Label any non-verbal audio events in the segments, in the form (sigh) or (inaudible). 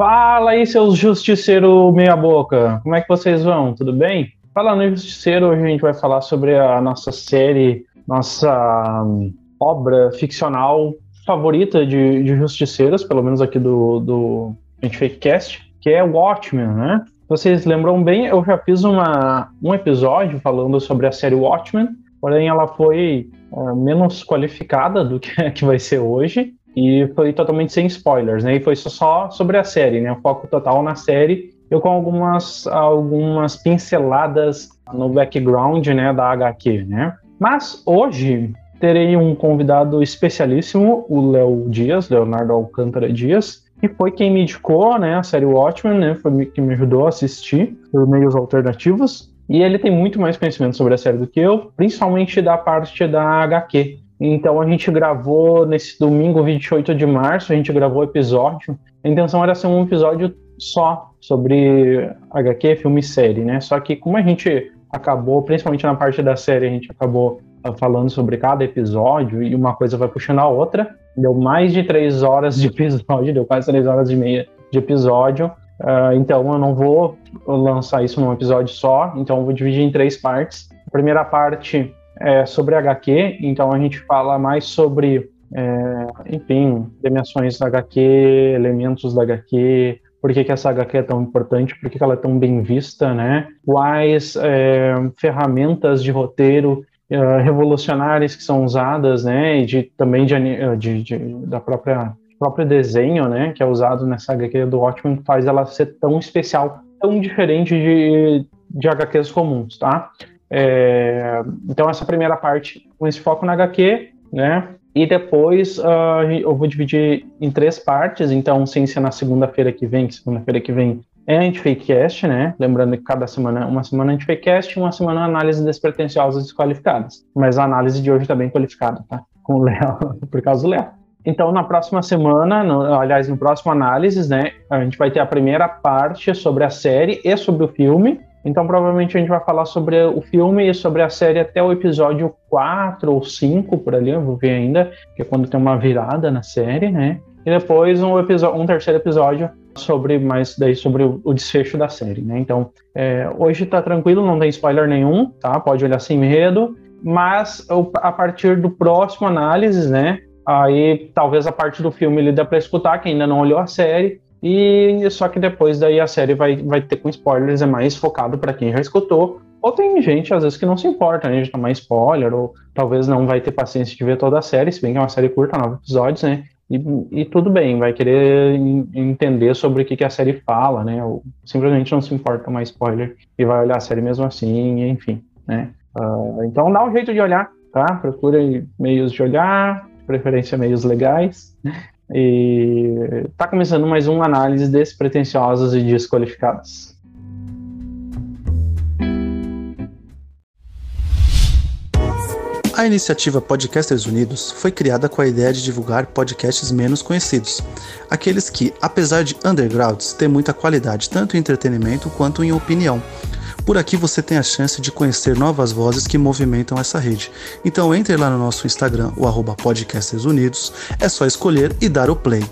Fala aí, seus justiceiros meia-boca. Como é que vocês vão? Tudo bem? Falando em justiceiro, hoje a gente vai falar sobre a nossa série, nossa hum, obra ficcional favorita de, de justiceiros, pelo menos aqui do, do Antifakecast, que é Watchmen, né? Vocês lembram bem, eu já fiz uma, um episódio falando sobre a série Watchmen, porém ela foi é, menos qualificada do que, (laughs) que vai ser hoje e foi totalmente sem spoilers, né? E foi só sobre a série, né? O foco total na série. Eu com algumas, algumas pinceladas no background, né, da HQ, né? Mas hoje terei um convidado especialíssimo, o Léo Dias, Leonardo Alcântara Dias, que foi quem me indicou, né, a série Watchmen, né? Foi que me ajudou a assistir por meios alternativos. E ele tem muito mais conhecimento sobre a série do que eu, principalmente da parte da HQ. Então a gente gravou nesse domingo 28 de março, a gente gravou o episódio. A intenção era ser um episódio só sobre HQ, filme e série, né? Só que como a gente acabou, principalmente na parte da série, a gente acabou ah, falando sobre cada episódio e uma coisa vai puxando a outra. Deu mais de três horas de episódio, (laughs) deu quase três horas e meia de episódio. Uh, então eu não vou lançar isso num episódio só, então eu vou dividir em três partes. A primeira parte é, sobre HQ, então a gente fala mais sobre, é, enfim, premiações da HQ, elementos da HQ, por que, que essa HQ é tão importante, por que, que ela é tão bem vista, né? Quais é, ferramentas de roteiro é, revolucionárias que são usadas, né? E de, também de, de, de, da própria próprio desenho, né? Que é usado nessa HQ do Watchmen, faz ela ser tão especial, tão diferente de, de HQs comuns, tá? É, então, essa primeira parte com esse foco na HQ, né? E depois uh, eu vou dividir em três partes, então, ser na segunda-feira que vem, que segunda-feira que vem é Antifakecast, né? Lembrando que cada semana, uma semana Antifakecast e uma semana análise despretensiosas desqualificadas. Mas a análise de hoje está bem qualificada, tá? Com o Léo, (laughs) por causa do Léo. Então, na próxima semana, no, aliás, no próximo análise, né, a gente vai ter a primeira parte sobre a série e sobre o filme, então, provavelmente a gente vai falar sobre o filme e sobre a série até o episódio 4 ou 5, por ali, eu vou ver ainda, que é quando tem uma virada na série, né? E depois um, episódio, um terceiro episódio sobre mais daí sobre o, desfecho da série, né? Então, é, hoje tá tranquilo, não tem spoiler nenhum, tá? Pode olhar sem medo, mas a partir do próximo análise, né? Aí talvez a parte do filme ele dá para escutar, quem ainda não olhou a série, e só que depois daí a série vai, vai ter com spoilers, é mais focado para quem já escutou. Ou tem gente, às vezes, que não se importa, né? De tomar spoiler, ou talvez não vai ter paciência de ver toda a série, se bem que é uma série curta, nove episódios, né? E, e tudo bem, vai querer entender sobre o que, que, a série fala, né? Ou simplesmente não se importa tomar spoiler e vai olhar a série mesmo assim, enfim, né? Uh, então dá um jeito de olhar, tá? Procure meios de olhar, preferência meios legais. E está começando mais uma análise despretensiosas e desqualificadas. A iniciativa Podcasters Unidos foi criada com a ideia de divulgar podcasts menos conhecidos, aqueles que, apesar de undergrounds, têm muita qualidade tanto em entretenimento quanto em opinião por aqui você tem a chance de conhecer novas vozes que movimentam essa rede. Então entre lá no nosso Instagram, o arroba Podcasters Unidos, é só escolher e dar o play.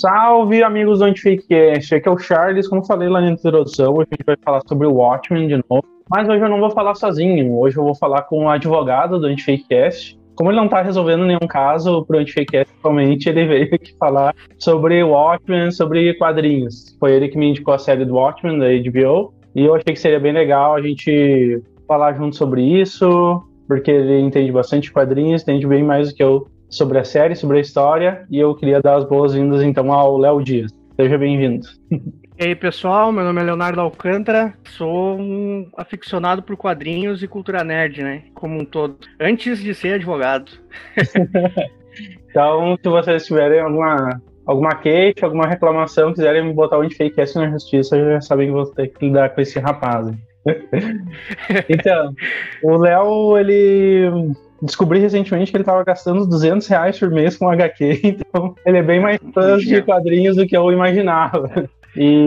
Salve, amigos do Antificast! Aqui é o Charles, como falei lá na introdução, hoje a gente vai falar sobre o Watchmen de novo. Mas hoje eu não vou falar sozinho, hoje eu vou falar com o advogado do Antificast, como ele não tá resolvendo nenhum caso pro Antifakecast, atualmente ele veio aqui falar sobre Watchmen, sobre quadrinhos. Foi ele que me indicou a série do Watchmen, da HBO, e eu achei que seria bem legal a gente falar junto sobre isso, porque ele entende bastante quadrinhos, entende bem mais do que eu sobre a série, sobre a história, e eu queria dar as boas-vindas então ao Léo Dias. Seja bem-vindo. (laughs) E aí, pessoal, meu nome é Leonardo Alcântara, sou um aficionado por quadrinhos e cultura nerd, né? Como um todo, antes de ser advogado. (laughs) então, se vocês tiverem alguma, alguma queixa, alguma reclamação, quiserem me botar onde fake na justiça, já sabem que vou ter que lidar com esse rapaz. (laughs) então, o Léo, ele descobri recentemente que ele estava gastando 200 reais por mês com HQ, (laughs) então ele é bem mais fã de quadrinhos do que eu imaginava. E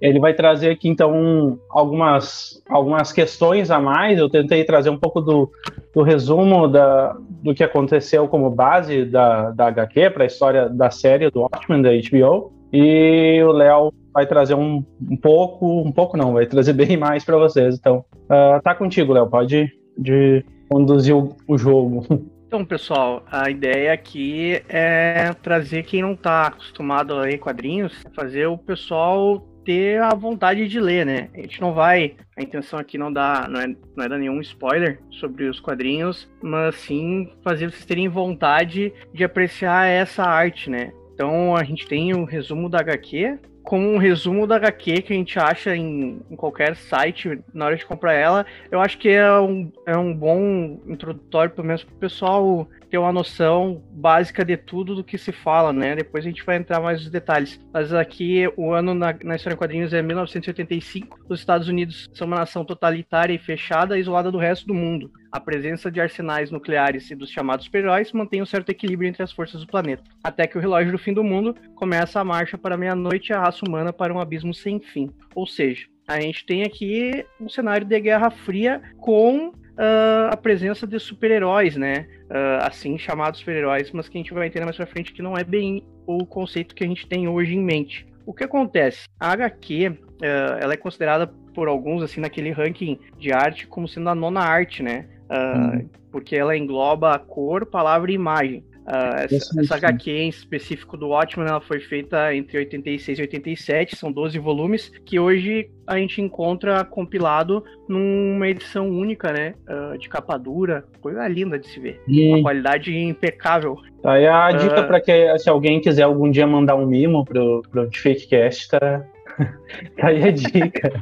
é... ele vai trazer aqui, então, algumas, algumas questões a mais. Eu tentei trazer um pouco do, do resumo da, do que aconteceu como base da, da HQ para a história da série do Watchmen da HBO. E o Léo vai trazer um, um pouco, um pouco não, vai trazer (laughs) bem mais para vocês. Então, uh, tá contigo, Léo, pode de conduzir o, o jogo. (laughs) Então, pessoal, a ideia aqui é trazer quem não está acostumado a ler quadrinhos, fazer o pessoal ter a vontade de ler, né? A gente não vai, a intenção aqui não dá, não é, não é dar nenhum spoiler sobre os quadrinhos, mas sim fazer vocês terem vontade de apreciar essa arte, né? Então a gente tem o resumo da HQ, como um resumo da HQ que a gente acha em, em, qualquer site na hora de comprar ela, eu acho que é um, é um bom introdutório, pelo menos para o pessoal ter uma noção básica de tudo do que se fala, né? Depois a gente vai entrar mais nos detalhes. Mas aqui o ano na, na história em quadrinhos é 1985. Os Estados Unidos são uma nação totalitária e fechada, isolada do resto do mundo. A presença de arsenais nucleares e dos chamados super-heróis mantém um certo equilíbrio entre as forças do planeta. Até que o relógio do fim do mundo começa a marcha para meia-noite e a raça humana para um abismo sem fim. Ou seja, a gente tem aqui um cenário de Guerra Fria com uh, a presença de super-heróis, né? Uh, assim chamados super-heróis, mas que a gente vai entender mais pra frente que não é bem o conceito que a gente tem hoje em mente. O que acontece? A HQ, uh, ah, ela é considerada por alguns, assim, naquele ranking de arte, como sendo a nona arte, né? Uh, Porque ela engloba cor, palavra e imagem. Uh, essa, essa HQ em específico do Watchmen, ela foi feita entre 86 e 87, são 12 volumes, que hoje a gente encontra compilado numa edição única, né? Uh, de capa dura, coisa linda de se ver. E... Uma qualidade impecável. Tá aí a dica uh... para que se alguém quiser algum dia mandar um mimo pro, pro Fakecast, tá, (laughs) tá aí a dica.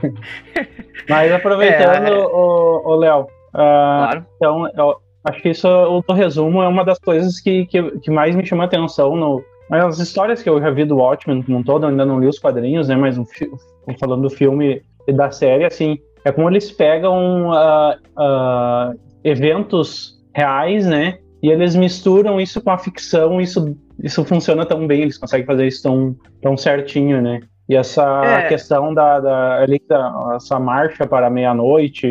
(laughs) Mas aproveitando, é... o, o Léo, claro. então Acho que isso, o resumo, é uma das coisas que, que, que mais me chama atenção no, as histórias que eu já vi do Watchmen como um todo, eu ainda não li os quadrinhos, né? Mas falando do filme e da série, assim, é como eles pegam uh, uh, eventos reais, né? E eles misturam isso com a ficção, isso, isso funciona tão bem, eles conseguem fazer isso tão, tão certinho, né? E essa é. questão da, da, ali, da, essa marcha para meia-noite,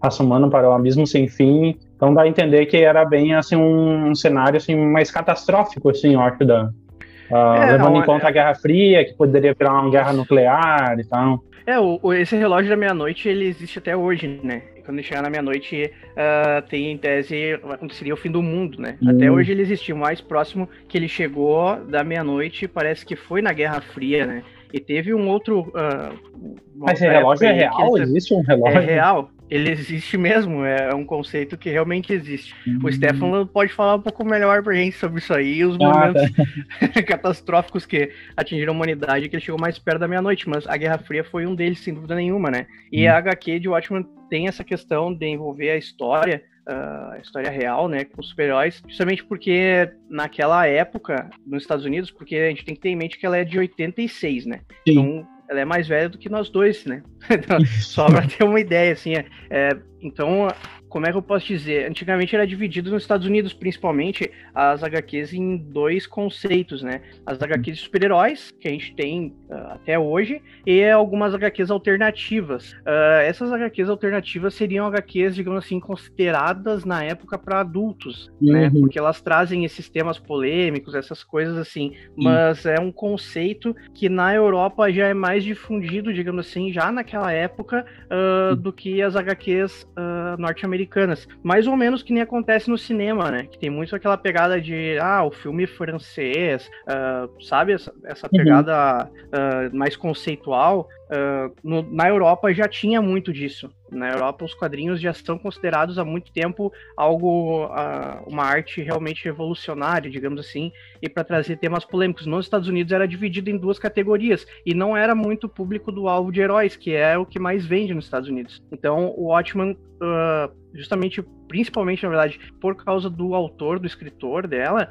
assumando para o abismo sem fim, então dá a entender que era bem assim um, um cenário assim mais catastrófico, assim, eu acho, da, uh, é, levando em conta é... a Guerra Fria, que poderia virar uma guerra nuclear e tal. É, o, o, esse relógio da meia-noite ele existe até hoje, né? Quando chegar na meia-noite, uh, tem em tese aconteceria o fim do mundo, né? Hum. Até hoje ele existe. O mais próximo que ele chegou da meia-noite parece que foi na Guerra Fria, né? E teve um outro. Uh, Mas esse relógio é real? Existe um relógio? É real ele existe mesmo, é um conceito que realmente existe. Uhum. O Stefano pode falar um pouco melhor pra gente sobre isso aí, os ah, momentos tá. (laughs) catastróficos que atingiram a humanidade, que ele chegou mais perto da meia-noite, mas a Guerra Fria foi um deles, sem dúvida nenhuma, né? E uhum. a HQ de Watchmen tem essa questão de envolver a história, a história real, né, com os super-heróis, justamente porque naquela época, nos Estados Unidos, porque a gente tem que ter em mente que ela é de 86, né? Sim. Então, ela é mais velha do que nós dois, né? (laughs) Então, só para ter uma ideia, assim. É, é, então, como é que eu posso dizer? Antigamente era dividido nos Estados Unidos, principalmente, as HQs em dois conceitos, né? As HQs de super-heróis, que a gente tem uh, até hoje, e algumas HQs alternativas. Uh, essas HQs alternativas seriam HQs, digamos assim, consideradas na época para adultos, né? uhum. né? Porque elas trazem esses temas polêmicos, essas coisas assim. Mas é um conceito que na Europa já é mais difundido, digamos assim, já naquela época, uh, do que as HQs norte-americanas americanas. Mais ou menos que nem acontece no cinema, né? Que tem muito aquela pegada de, ah, o filme francês, uh, sabe? Essa, essa uhum. pegada uhum. uh, mais conceitual. Uh, no, na Europa já tinha muito disso. Na Europa, os quadrinhos já são considerados há muito tempo algo, uh, uma arte realmente revolucionária, digamos assim, e para trazer temas polêmicos. Nos Estados Unidos era dividido em duas categorias e não era muito público do alvo de heróis, que é o que mais vende nos Estados Unidos. Então, o Watchman, uh, justamente, principalmente na verdade, por causa do autor, do escritor dela,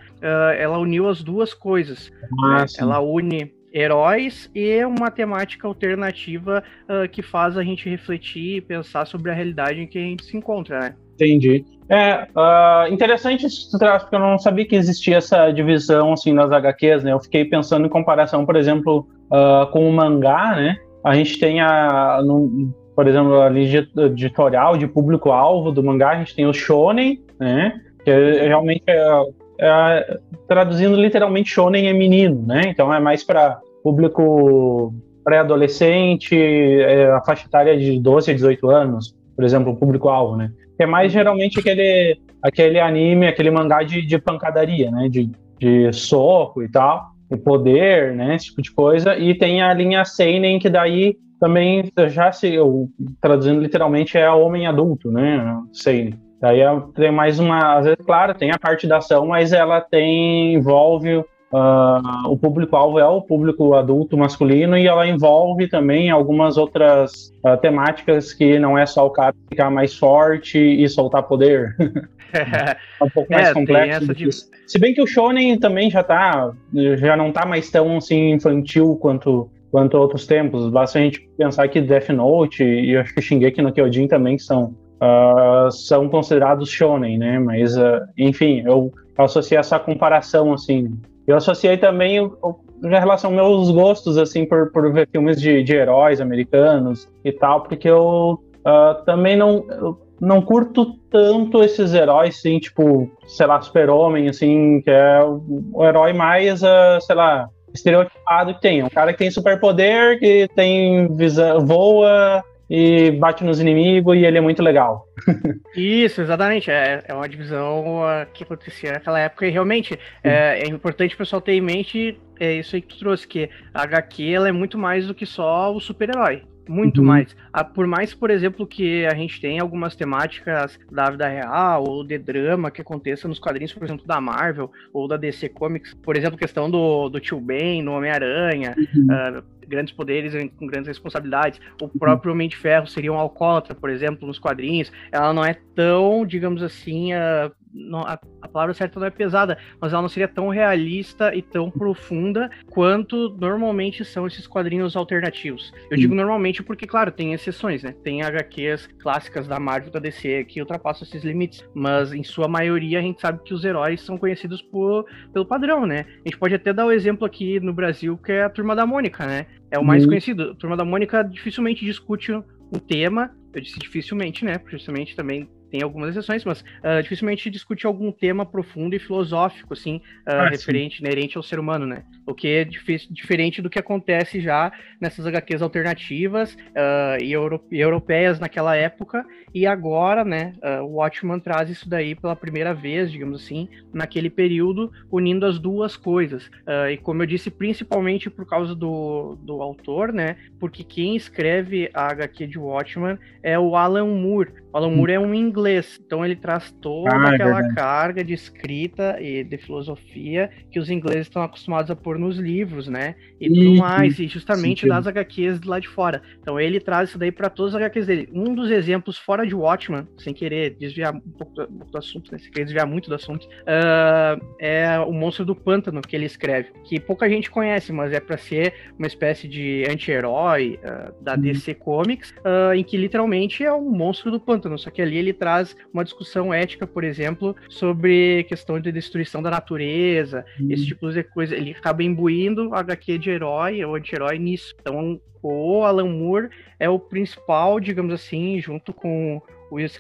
ela uniu as duas coisas. Né? Ela une heróis e uma temática alternativa uh, que faz a gente refletir e pensar sobre a realidade em que a gente se encontra, né? Entendi. É uh, interessante isso, porque eu não sabia que existia essa divisão assim nas HQs, né? Eu fiquei pensando em comparação, por exemplo, uh, com o mangá, né? A gente tem a, no, por exemplo, a linha editorial de público-alvo do mangá, a gente tem o shonen, né? Que é, realmente é, é, traduzindo literalmente shonen é menino, né? Então é mais para público pré-adolescente, é, a faixa etária de 12 a 18 anos, por exemplo, o público-alvo, né? Que é mais geralmente aquele, aquele anime, aquele mangá de, de pancadaria, né? De, de soco e tal, e poder, né? Esse tipo de coisa. E tem a linha Seinen, que daí também já se, eu, traduzindo literalmente, é homem adulto, né? Seinen. Daí é, tem mais uma, às vezes, claro, tem a parte da ação, mas ela tem envolve Uh, o público-alvo é o público adulto masculino e ela envolve também algumas outras uh, temáticas que não é só o cara ficar mais forte e soltar poder. (laughs) é um pouco mais é, complexo. De... Se bem que o shonen também já tá, já não tá mais tão assim infantil quanto quanto outros tempos. Basta a gente pensar que Death Note e acho que Shingeki no Kyojin também são uh, são considerados shonen, né? Mas enfim, eu associei essa comparação assim eu associei também em relação aos meus gostos, assim, por, por ver filmes de, de heróis americanos e tal, porque eu uh, também não, não curto tanto esses heróis, assim, tipo, sei lá, super-homem, assim, que é o, herói mais, uh, sei lá, estereotipado que tem. Um cara que tem superpoder, que tem visão, voa, e bate nos inimigos e ele é muito legal. Isso, exatamente. É, é uma divisão uh, que acontecia naquela época e realmente é, é, importante o pessoal ter em mente é isso aí que tu trouxe, que a HQ ela é muito mais do que só o super-herói. Muito uhum. mais. Ah, por mais, por exemplo, que a gente tem algumas temáticas da vida real ou de drama que aconteça nos quadrinhos, por exemplo, da Marvel ou da DC Comics, por exemplo, questão do, do Tio Ben, no Homem-Aranha, uhum. uh, grandes poderes com grandes responsabilidades. O próprio Homem de Ferro seria um alcoólatra, por exemplo, nos quadrinhos. Ela não é tão, digamos assim, uh, não, a, a, palavra certa não é pesada, mas ela não seria tão realista e tão profunda quanto normalmente são esses quadrinhos alternativos. Eu Sim. digo normalmente porque, claro, tem exceções, né? Tem HQs clássicas da Marvel da DC que ultrapassam esses limites, mas em sua maioria a gente sabe que os heróis são conhecidos por, pelo padrão, né? A gente pode até dar o exemplo aqui no Brasil que é a Turma da Mônica, né? É o mais uhum. conhecido. A Turma da Mônica dificilmente discute um tema, eu disse dificilmente, né? Justamente também tem algumas exceções, mas uh, dificilmente discute algum tema profundo e filosófico, assim, uh, ah, referente, sim. inerente ao ser humano, né? O que é diferente do que acontece já nessas HQs alternativas uh, e, euro, e, europeias naquela época, e agora, né, o Watchman traz isso daí pela primeira vez, digamos assim, naquele período, unindo as duas coisas. e como eu disse, principalmente por causa do, do autor, né? Porque quem escreve a HQ de Watchman é o Alan Moore. Alan Moore é um inglês, então ele traz toda ah, é aquela é carga de escrita e de filosofia que os ingleses estão acostumados a pôr nos livros, né? E tudo mais, e justamente das HQs lá de fora. Então ele traz isso daí para todas as HQs dele. Um dos exemplos fora de Watchman, sem querer desviar um pouco do, um pouco do assunto, né? sem querer desviar muito do assunto, uh, é o Monstro do Pântano que ele escreve, que pouca gente conhece, mas é para ser uma espécie de anti-herói uh, da uhum. DC Comics, uh, em que literalmente é um monstro do pântano pântano, só que ali ele traz uma discussão ética, por exemplo, sobre questão de destruição da natureza, uhum. esse tipo de coisa. Ele acaba imbuindo HQ de herói ou anti-herói nisso. Então, o Alan Moore é o principal, digamos assim, junto com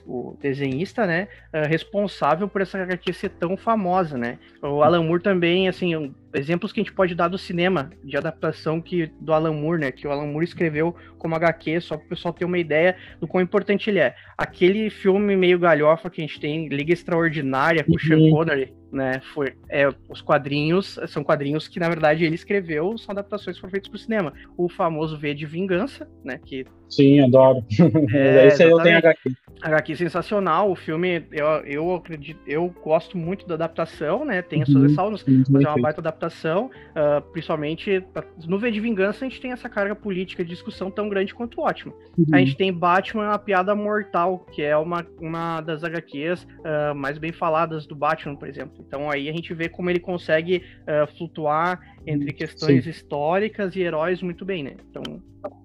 o, desenhista, né, uh, responsável por essa HQ ser tão famosa, né? O Alan Moore também, assim, um, exemplos que a gente pode dar do cinema de adaptação que do Alan Moore, né, que o Alan Moore escreveu como HQ, só para o pessoal ter uma ideia do quão importante ele é. Aquele filme meio galhofa que a gente tem, Liga Extraordinária com o Sean uhum. Connery, né, foi é, os quadrinhos, são quadrinhos que na verdade ele escreveu, são adaptações que foram feitas para o cinema. O famoso V de Vingança, né, que Sim, adoro. (laughs) É, Esse aí eu tenho HQ. HQ sensacional, o filme, eu, eu acredito, eu gosto muito da adaptação, né? Tem as suas uhum, ressalvas, mas é uma baita adaptação. Uh, principalmente no V de Vingança, a gente tem essa carga política de discussão tão grande quanto o Ótimo. Uhum. A gente tem Batman, a piada mortal, que é uma, uma das HQs uh, ah, mais bem faladas do Batman, por exemplo. Então aí a gente vê como ele consegue uh, flutuar entre questões Sim. históricas e heróis muito bem, né? Então.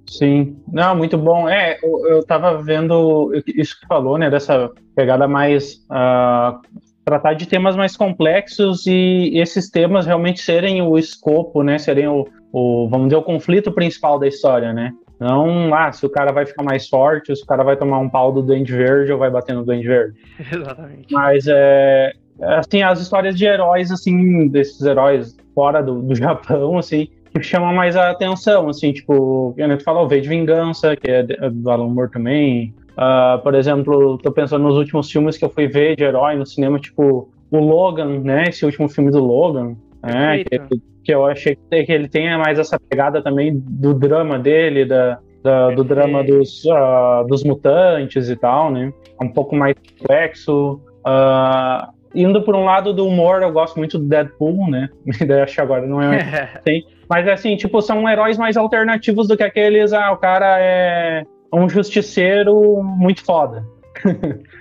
Sim, não, muito bom. É, eu, eu tava vendo isso que falou, né, dessa pegada mais uh, tratar de temas mais complexos e esses temas realmente serem o escopo, né, serem o, o, vamos dizer, o conflito principal da história, né? Não, ah, se o cara vai ficar mais forte, se o cara vai tomar um pau do Duende Verde ou vai bater no Duende Verde. (laughs) Exatamente. Mas, é, assim, as histórias de heróis, assim, desses heróis fora do, do (laughs) Japão, assim, que chamam mais a atenção, assim, tipo, a gente falou, V de Vingança, que é do Alan Moore também. Uh, por exemplo, tô pensando nos últimos filmes que eu fui ver de herói no cinema, tipo, o Logan, né, esse último filme do Logan, né, que, que, eu achei que ele tenha mais essa pegada também do drama dele, da, da do drama dos, uh, dos mutantes e tal, né, um pouco mais complexo. Uh, indo por um lado do humor, eu gosto muito do Deadpool, né? (laughs) Acho que agora não é (laughs) assim. Mas assim, tipo, são heróis mais alternativos do que aqueles, ah, o cara é um justiceiro muito foda.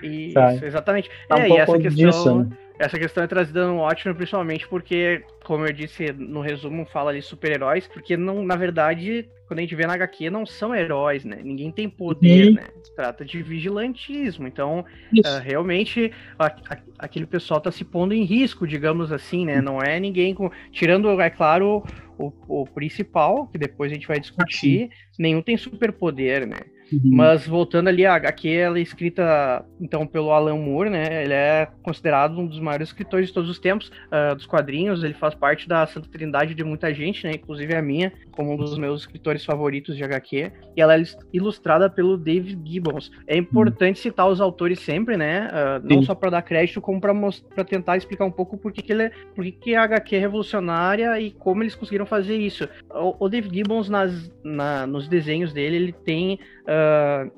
Isso, (laughs) exatamente. Tá um é, e essa questão. Disso, né? Essa questão é trazida no Watchmen principalmente porque, como eu disse no resumo, fala ali super-heróis, porque não, na verdade, quando a gente vê na HQ, não são heróis, né? Ninguém tem poder, uhum. né? Se trata de vigilantismo. Então, uh, realmente, a, a, aquele pessoal tá se pondo em risco, digamos assim, né? Não é ninguém com. Tirando, é claro, o, o principal, que depois a gente vai discutir, nenhum tem superpoder, né? Uhum. Mas voltando ali, a HQ ela é escrita então pelo Alan Moore, né? Ele é considerado um dos maiores escritores de todos os tempos uh, dos quadrinhos. Ele faz parte da Santa Trindade de muita gente, né? Inclusive a minha, como um dos meus escritores favoritos de HQ. E ela é ilustrada pelo David Gibbons. É importante uhum. citar os autores sempre, né? Uh, não só para dar crédito, como para tentar explicar um pouco por que, que ele é, por que, que a HQ é revolucionária e como eles conseguiram fazer isso. O, o David Gibbons nas, na, nos desenhos dele, ele tem uh,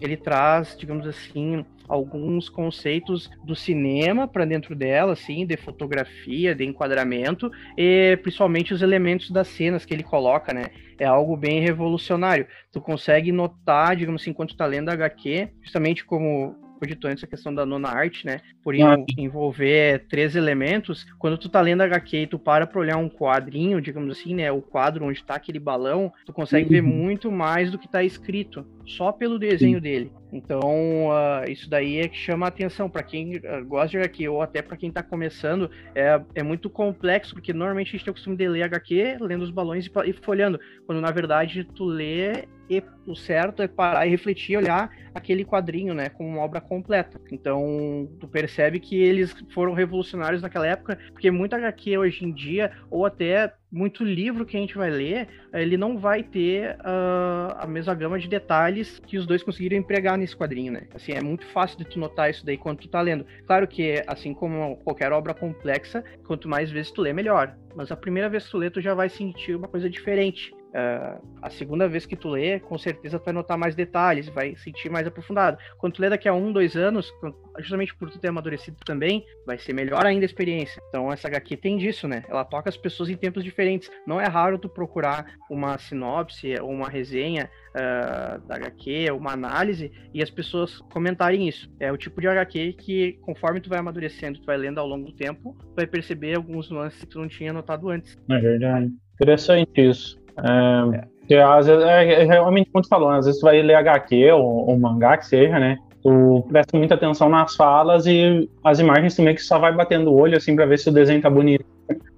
ele traz, digamos assim, alguns conceitos do cinema para dentro dela, assim, de fotografia, de enquadramento, e principalmente os elementos das cenas que ele coloca, né? É algo bem revolucionário. Tu consegue notar, digamos assim, enquanto tá lendo a HQ, justamente como dito antes a questão da nona arte, né? Por ah, envolver três elementos, quando tu tá lendo HQ e tu para pra olhar um quadrinho, digamos assim, né? O quadro onde tá aquele balão, tu consegue uhum. ver muito mais do que tá escrito, só pelo desenho Sim. dele. Então, uh, isso daí é que chama a atenção para quem uh, gosta de HQ ou até para quem está começando. É, é muito complexo, porque normalmente a gente tem o costume de ler HQ, lendo os balões e, e folhando, quando na verdade tu lê e o certo é parar e refletir olhar aquele quadrinho, né, como uma obra completa. Então, tu percebe que eles foram revolucionários naquela época, porque muita HQ hoje em dia, ou até muito livro que a gente vai ler, ele não vai ter uh, a mesma gama de detalhes que os dois conseguiram empregar nesse quadrinho, né? Assim, é muito fácil de tu notar isso daí quando tu tá lendo. Claro que, assim como qualquer obra complexa, quanto mais vezes tu lê, melhor. Mas a primeira vez que tu lê, tu já vai sentir uma coisa diferente. Uh, a segunda vez que tu lê, com certeza tu vai notar mais detalhes, vai sentir mais aprofundado. Quando tu lê daqui a um, dois anos, justamente por tu ter amadurecido também, vai ser melhor ainda a experiência. Então essa HQ tem disso, né? Ela toca as pessoas em tempos diferentes. Não é raro tu procurar uma sinopse ou uma resenha uh, da HQ, uma análise, e as pessoas comentarem isso. É o tipo de HQ que, conforme tu vai amadurecendo, tu vai lendo ao longo do tempo, tu vai perceber alguns nuances que tu não tinha notado antes. É verdade. Interessante isso. É, é. às vezes, é, é, realmente, como tu falou, às vezes tu vai ler HQ ou, ou mangá, que seja, né? Tu presta muita atenção nas falas e as imagens também que só vai batendo o olho, assim, pra ver se o desenho tá bonito.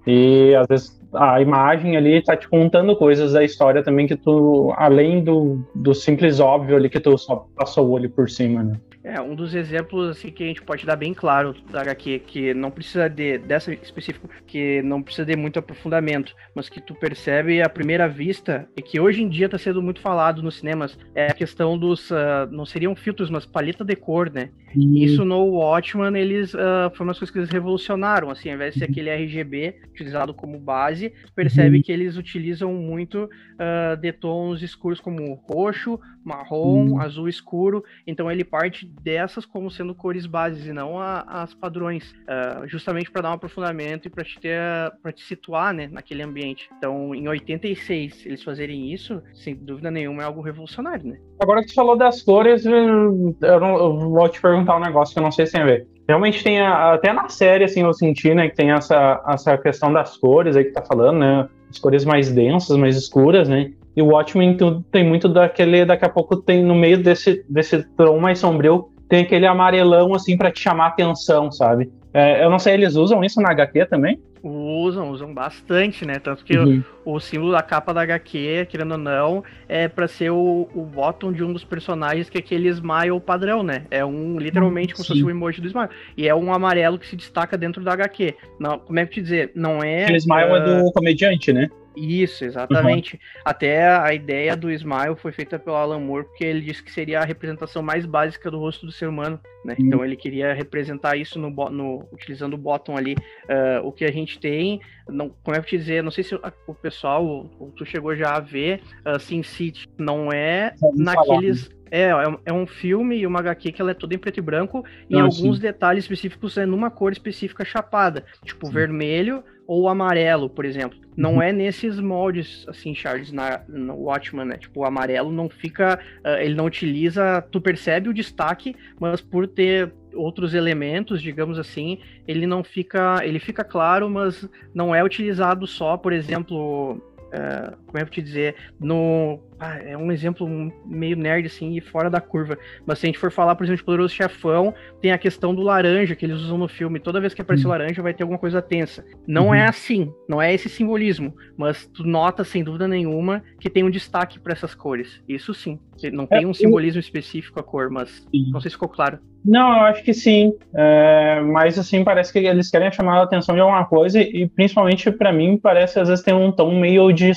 E às vezes a imagem ali tá te contando coisas da história também que tu, além do, do simples óbvio ali que tu só passou o olho por cima, né? É, um dos exemplos assim que a gente pode dar bem claro da HQ, que não precisa de, dessa específico, que não precisa de muito aprofundamento, mas que tu percebe à primeira vista, e que hoje em dia está sendo muito falado nos cinemas, é a questão dos, uh, não seriam filtros, mas paleta de cor, né? Uhum. Isso no Watchman, eles, uh, foi uma que eles revolucionaram, assim, ao invés de ser uhum. aquele RGB utilizado como base, percebe uhum. que eles utilizam muito uh, de tons escuros como roxo, marrom, uhum. azul escuro, então ele parte dessas como sendo cores bases e não a, as padrões, uh, justamente para dar um aprofundamento e para te ter, para te situar, né, naquele ambiente. Então, em 86 eles fazerem isso, sem dúvida nenhuma é algo revolucionário, né? Agora que você falou das cores, eu, não, eu vou te perguntar um negócio que eu não sei se a ver. Realmente tem, a, até na série, assim, eu senti, né, que tem essa, essa questão das cores aí que tá falando, né, as cores mais densas, mais escuras, né, e o Watchmen tem muito daquele, daqui a pouco tem no meio desse, desse tom mais sombrio, tem aquele amarelão assim para te chamar atenção, sabe? É, eu não sei, eles usam isso na HQ também? Usam, usam bastante, né? Tanto que uhum. o, o, símbolo da capa da HQ, querendo ou não, é para ser o, o bottom de um dos personagens que é aquele smile padrão, né? É um, literalmente, como se fosse o emoji do smile. E é um amarelo que se destaca dentro da HQ. Não, como é que te dizer? Não é. O smile uh... é do comediante, né? Isso, exatamente. Uhum. Até a ideia do Smile foi feita pelo Alan Moore, porque ele disse que seria a representação mais básica do rosto do ser humano, né? Uhum. Então ele queria representar isso no, no utilizando o bottom ali. Uh, o que a gente tem, não, como é que eu te dizer, não sei se o pessoal, tu chegou já a ver, uh, Sin City, não é naqueles... Falar, né? É, é, é um filme e uma HQ que ela é toda em preto e branco, e alguns sim. detalhes específicos é numa cor específica chapada, tipo sim. vermelho ou amarelo, por exemplo. Não uhum. é nesses moldes, assim, Charles, na, no Watchman, né? Tipo, o amarelo não fica. Uh, ele não utiliza. Tu percebe o destaque, mas por ter outros elementos, digamos assim, ele não fica. Ele fica claro, mas não é utilizado só, por exemplo. Uh, como é que eu te dizer? No ah, é um exemplo meio nerd, assim, e fora da curva. Mas se a gente for falar, por exemplo, de Poderoso Chefão, tem a questão do laranja que eles usam no filme. Toda vez que aparece uhum. laranja, vai ter alguma coisa tensa. Não uhum. é assim, não é esse simbolismo. Mas tu nota, sem dúvida nenhuma, que tem um destaque para essas cores. Isso sim. Não tem é, um simbolismo eu... específico a cor, mas sim. não sei se ficou claro. Não, eu acho que sim. É, mas assim, parece que eles querem chamar a atenção de alguma coisa, e principalmente para mim, parece às vezes tem um tom meio de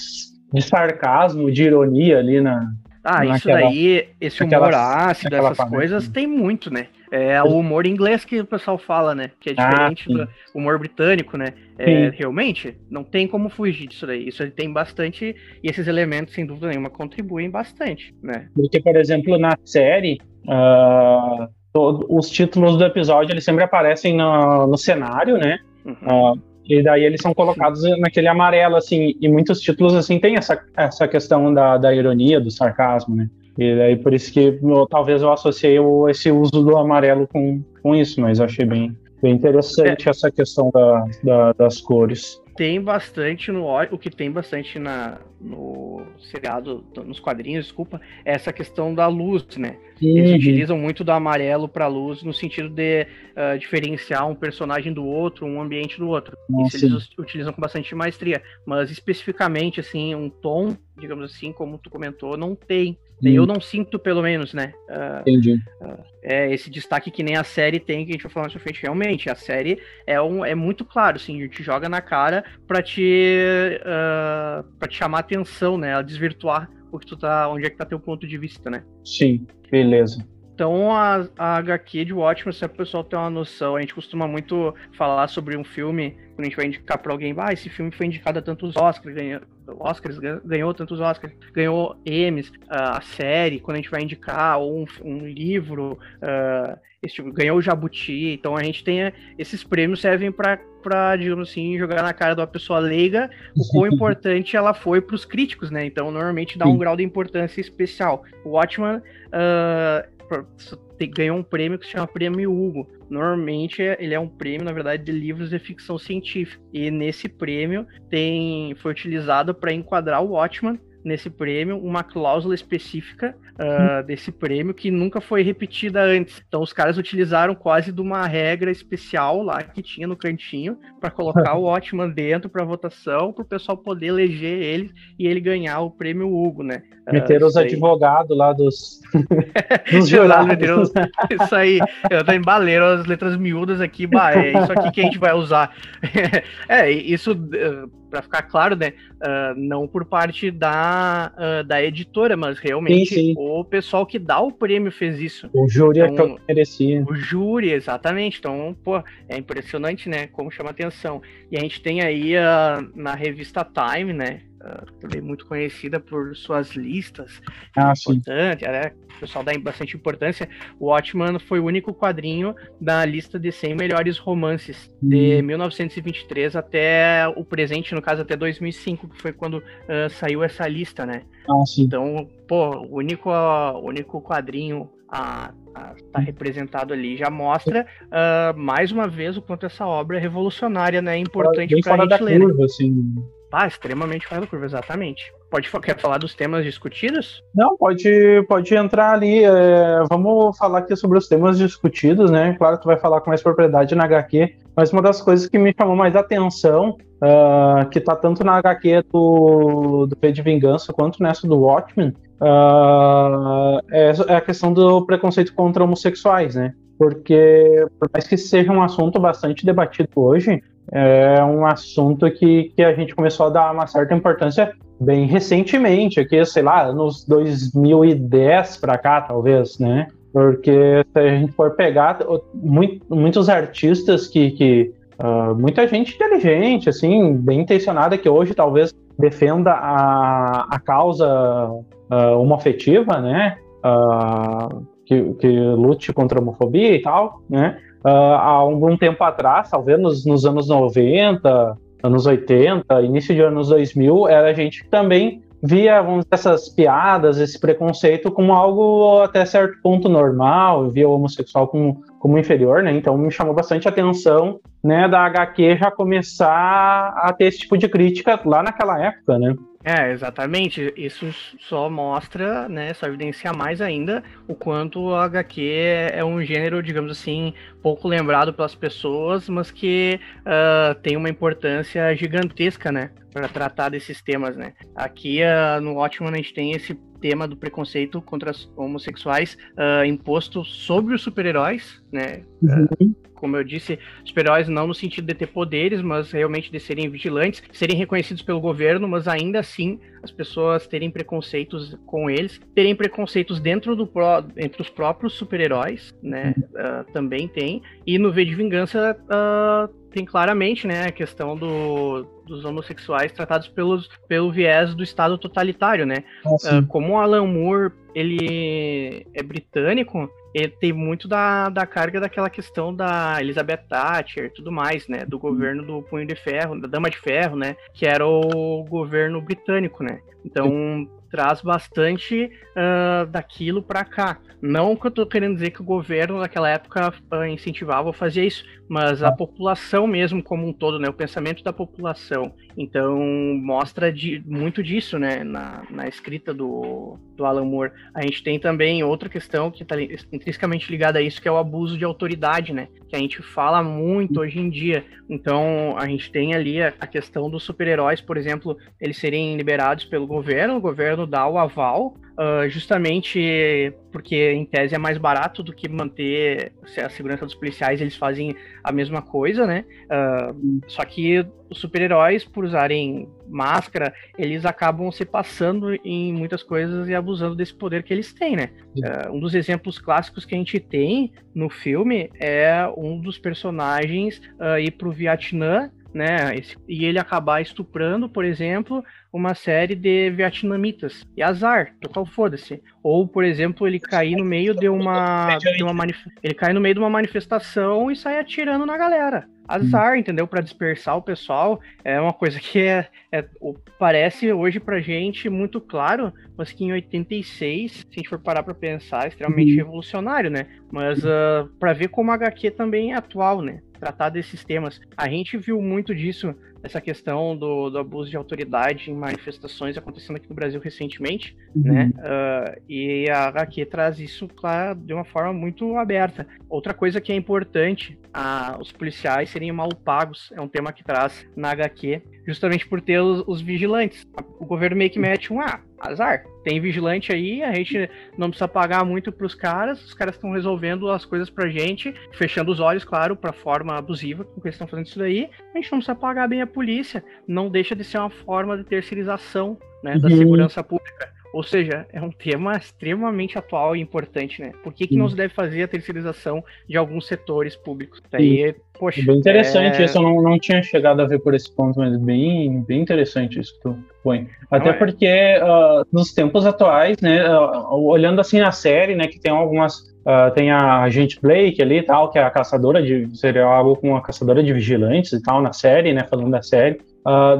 de sarcasmo, de ironia ali na. Ah, naquela, isso daí, esse humor ácido, essas coisas, tem muito, né? É o humor inglês que o pessoal fala, né? Que é ah, diferente ah, do humor britânico, né? É, realmente, não tem como fugir disso daí. Isso tem bastante, e esses elementos, sem dúvida nenhuma, contribuem bastante, né? Porque, por exemplo, na série, uh, todo, os títulos do episódio, eles sempre aparecem no, no cenário, né? Uhum. Uh, e daí eles são colocados naquele amarelo, assim, e muitos títulos, assim, tem essa, essa questão da, da ironia, do sarcasmo, né? E daí por isso que eu, talvez eu associei o, esse uso do amarelo com, com isso, mas achei bem, bem interessante é. essa questão da, da, das cores tem bastante no o que tem bastante na no seriado, nos quadrinhos, desculpa, é essa questão da luz, né? Uhum. Eles utilizam muito do amarelo para luz no sentido de uh, diferenciar um personagem do outro, um ambiente do outro. Nossa. Isso eles utilizam com bastante maestria, mas especificamente assim, um tom, digamos assim, como tu comentou, não tem. Uhum. Eu não sinto, pelo menos, né? Uh, Entendi. Uh, é esse destaque que nem a série tem, que a gente vai falar mais pra frente. Realmente, a série é, um, é muito claro, assim, a gente joga na cara pra te, uh, pra te chamar atenção, né? A desvirtuar o que tu tá, onde é que tá teu ponto de vista, né? Sim, beleza. Então, a, a HQ de Watchmen, se o pessoal tem uma noção, a gente costuma muito falar sobre um filme, quando a gente vai indicar para alguém, ah, esse filme foi indicado a tantos Oscars, ganhou, Oscars ganhou tantos Oscars, ganhou Emmys, a série, quando a gente vai indicar, ou um, um livro, uh, tipo, ganhou o Jabuti, então a gente tem esses prêmios servem para para digamos assim jogar na cara de uma pessoa leiga o quão (laughs) importante ela foi para os críticos, né? Então normalmente dá um grau de importância especial. O Watchman uh, ganhou um prêmio que se chama Prêmio Hugo. Normalmente ele é um prêmio, na verdade, de livros de ficção científica. E nesse prêmio tem foi utilizado para enquadrar o Watchman nesse prêmio uma cláusula específica uh, desse prêmio que nunca foi repetida antes. Então os caras utilizaram quase de uma regra especial lá que tinha no cantinho para colocar (laughs) o Watchman dentro para votação para o pessoal poder eleger ele e ele ganhar o prêmio Hugo, né? Uh, meteram os advogados lá dos, (laughs) dos jurados. isso aí, eu tô embaleiro as letras miúdas aqui, bah, é isso aqui que a gente vai usar. (laughs) é, isso uh, para ficar claro, né? Uh, não por parte da, uh, da editora, mas realmente sim, sim. o pessoal que dá o prêmio fez isso. O júri é então, é que merecia. O júri, exatamente. Então, pô, é impressionante, né? Como chama atenção. E a gente tem aí uh, na revista Time, né? Também muito conhecida por suas listas. Ah, importante, né? o pessoal dá bastante importância. O Watchman foi o único quadrinho da lista de 100 melhores romances de 1923 hum. até o presente, no caso até 2005, que foi quando uh, saiu essa lista, né? Ah, sim. Então, pô, o único, uh, único quadrinho a, a tá representado ali já mostra uh, mais uma vez o quanto essa obra é revolucionária, né? É importante para a gente da ler. Curva, assim Ah, extremamente fora da curva, exatamente. Pode quer falar dos temas discutidos? Não, pode, pode entrar ali. É, vamos falar aqui sobre os temas discutidos, né? Claro tu vai falar com mais propriedade na HQ, mas uma das coisas que me chamou mais atenção, uh, que tá tanto na HQ do, do P de Vingança quanto nessa do Watchmen, uh, é, é a questão do preconceito contra homossexuais, né? Porque, por mais que seja um assunto bastante debatido hoje, é um assunto que, que a gente começou a dar uma certa importância bem recentemente, aqui, sei lá, nos 2010 para cá, talvez, né? Porque se a gente for pegar muito, muitos artistas que, que uh, muita gente inteligente, assim, bem intencionada, que hoje talvez defenda a, a causa uh, homoafetiva, né? Uh, que, que lute contra a homofobia e tal, né? Uh, há algum tempo atrás, talvez nos, nos, anos 90, anos 80, início de anos 2000, era gente que também via vamos, essas piadas, esse preconceito como algo até certo ponto normal, via o homossexual como, como inferior, né? Então me chamou bastante atenção, né, da HQ já começar a ter esse tipo de crítica lá naquela época, né? É, exatamente. Isso só mostra, né, só evidencia mais ainda o quanto o HQ é um gênero, digamos assim, pouco lembrado pelas pessoas, mas que uh, tem uma importância gigantesca, né, para tratar desses temas, né. Aqui uh, no Watchmen a gente tem esse tema do preconceito contra os homossexuais uh, imposto sobre os super-heróis, né? Uhum como eu disse, super-heróis não no sentido de ter poderes, mas realmente de serem vigilantes, serem reconhecidos pelo governo, mas ainda assim as pessoas terem preconceitos com eles, terem preconceitos dentro do entre os próprios super-heróis, né? Uh, também tem. E no V de Vingança uh, tem claramente, né, a questão do, dos homossexuais tratados pelos, pelo viés do Estado totalitário, né? Ah, uh, como o Alan Moore ele é britânico, ele tem muito da, da carga daquela questão da Elizabeth Thatcher tudo mais, né? Do governo do Punho de Ferro, da Dama de Ferro, né? Que era o governo britânico, né? Então traz bastante uh, daquilo para cá. Não que eu tô querendo dizer que o governo naquela época uh, incentivava ou fazia isso, mas a população mesmo como um todo, né? O pensamento da população. Então mostra de, muito disso, né? Na, na escrita do, do Alan Moore. A gente tem também outra questão que está intrinsecamente ligada a isso, que é o abuso de autoridade, né? Que a gente fala muito hoje em dia. Então, a gente tem ali a, a questão dos super-heróis, por exemplo, eles serem liberados pelo governo, o governo dá o aval, Uh, justamente porque em tese é mais barato do que manter a segurança dos policiais, eles fazem a mesma coisa, né? Uh, só que os super-heróis, por usarem máscara, eles acabam se passando em muitas coisas e abusando desse poder que eles têm, né? Uh, um dos exemplos clássicos que a gente tem no filme é um dos personagens ir pro Vietnã né? E ele acabar estuprando, por exemplo, uma série de vietnamitas. E azar, total foda-se. Ou, por exemplo, ele cair no meio de uma. De uma manif... Ele cair no meio de uma manifestação e sair atirando na galera. Azar, hum. entendeu? Para dispersar o pessoal. É uma coisa que é, é, parece hoje pra gente muito claro, mas que em 86, se a gente for parar pra pensar, é extremamente hum. revolucionário, né? Mas uh, ah, para ver como a HQ também é atual, né? tratar desses temas. A gente viu muito disso, essa questão do, do abuso de autoridade em manifestações acontecendo aqui no Brasil recentemente, uhum. né? Uh, e a HQ traz isso, claro, de uma forma muito aberta. Outra coisa que é importante, a, os policiais serem mal pagos, é um tema que traz na HQ, justamente por ter os, os vigilantes. O governo meio que mete um, ah, azar. Tem vigilante aí, a gente não precisa pagar muito pros caras, os caras estão resolvendo as coisas pra gente, fechando os olhos, claro, pra forma abusiva com que eles estão fazendo isso daí. A gente não precisa pagar bem a polícia. Não deixa de ser uma forma de terceirização né, da uhum. segurança pública. Ou seja, é um tema extremamente atual e importante, né? Por que, que não se deve fazer a terceirização de alguns setores públicos? Daí, poxa. Bem interessante, é... isso eu não, não tinha chegado a ver por esse ponto, mas bem, bem interessante isso que tu põe. Até não, é. porque uh, nos tempos atuais, né, uh, olhando assim a série, né, que tem algumas. Uh, tem a agente Blake ali e tal, que é a caçadora de. seria algo com a caçadora de vigilantes e tal na série, né? Falando da série.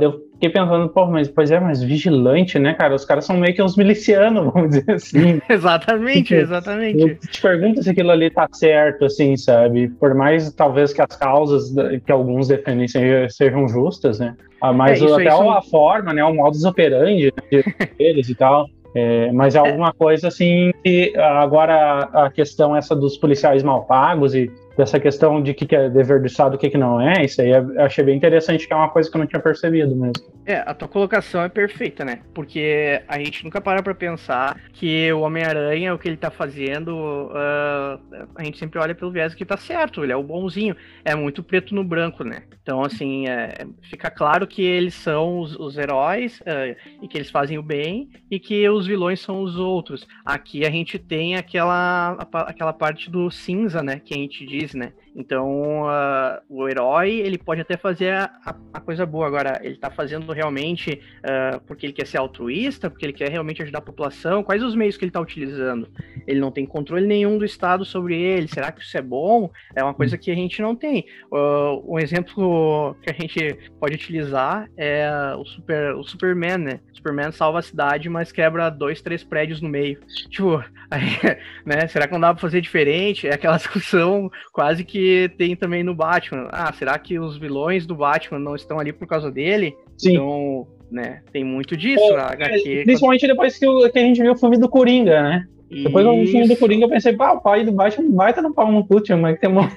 Eu fiquei pensando, pô, mas pois é, mas vigilante, né, cara? Os caras são meio que uns milicianos, (laughs) vamos dizer assim. (laughs) exatamente, tipo, exatamente. Eu te pergunto se aquilo ali tá certo, assim, sabe? Por mais talvez que as causas que alguns defendem sejam justas, né? Ah, mas é, até a forma, né? O modus operandi né, (laughs) deles e tal. É, mas é, é alguma coisa assim que agora a questão essa dos policiais mal pagos e dessa questão de que, que é dever do Estado o que, que não é, isso aí eu achei bem interessante, que é uma coisa que eu não tinha percebido mesmo. É, a tua colocação é perfeita, né? Porque a gente nunca para pra pensar que o Homem-Aranha, o que ele tá fazendo, uh, a gente sempre olha pelo viés que tá certo, ele é o bonzinho. É muito preto no branco, né? Então, assim, é, fica claro que eles são os, os heróis uh, e que eles fazem o bem e que os vilões são os outros. Aqui a gente tem aquela, aquela parte do cinza, né? Que a gente diz né? Então, uh, o herói, ele pode até fazer a, a, coisa boa. Agora, ele tá fazendo realmente uh, porque ele quer ser altruísta, porque ele quer realmente ajudar a população? Quais os meios que ele tá utilizando? Ele não tem controle nenhum do Estado sobre ele. Será que isso é bom? É uma coisa que a gente não tem. Uh, um exemplo que a gente pode utilizar é o, super, o Superman, né? O Superman salva a cidade, mas quebra dois, três prédios no meio. Tipo, aí, (laughs) né? Será que não dá pra fazer diferente? É aquela (laughs) discussão quase que tem também no Batman. Ah, será que os vilões do Batman não estão ali por causa dele? Sim. Então, né, tem muito disso é, na HQ. Principalmente depois que, o, que, a gente viu o filme do Coringa, né? Isso. Depois do filme do Coringa eu pensei, pá, o pai do Batman vai estar no pau no cu, tinha que ter morrido.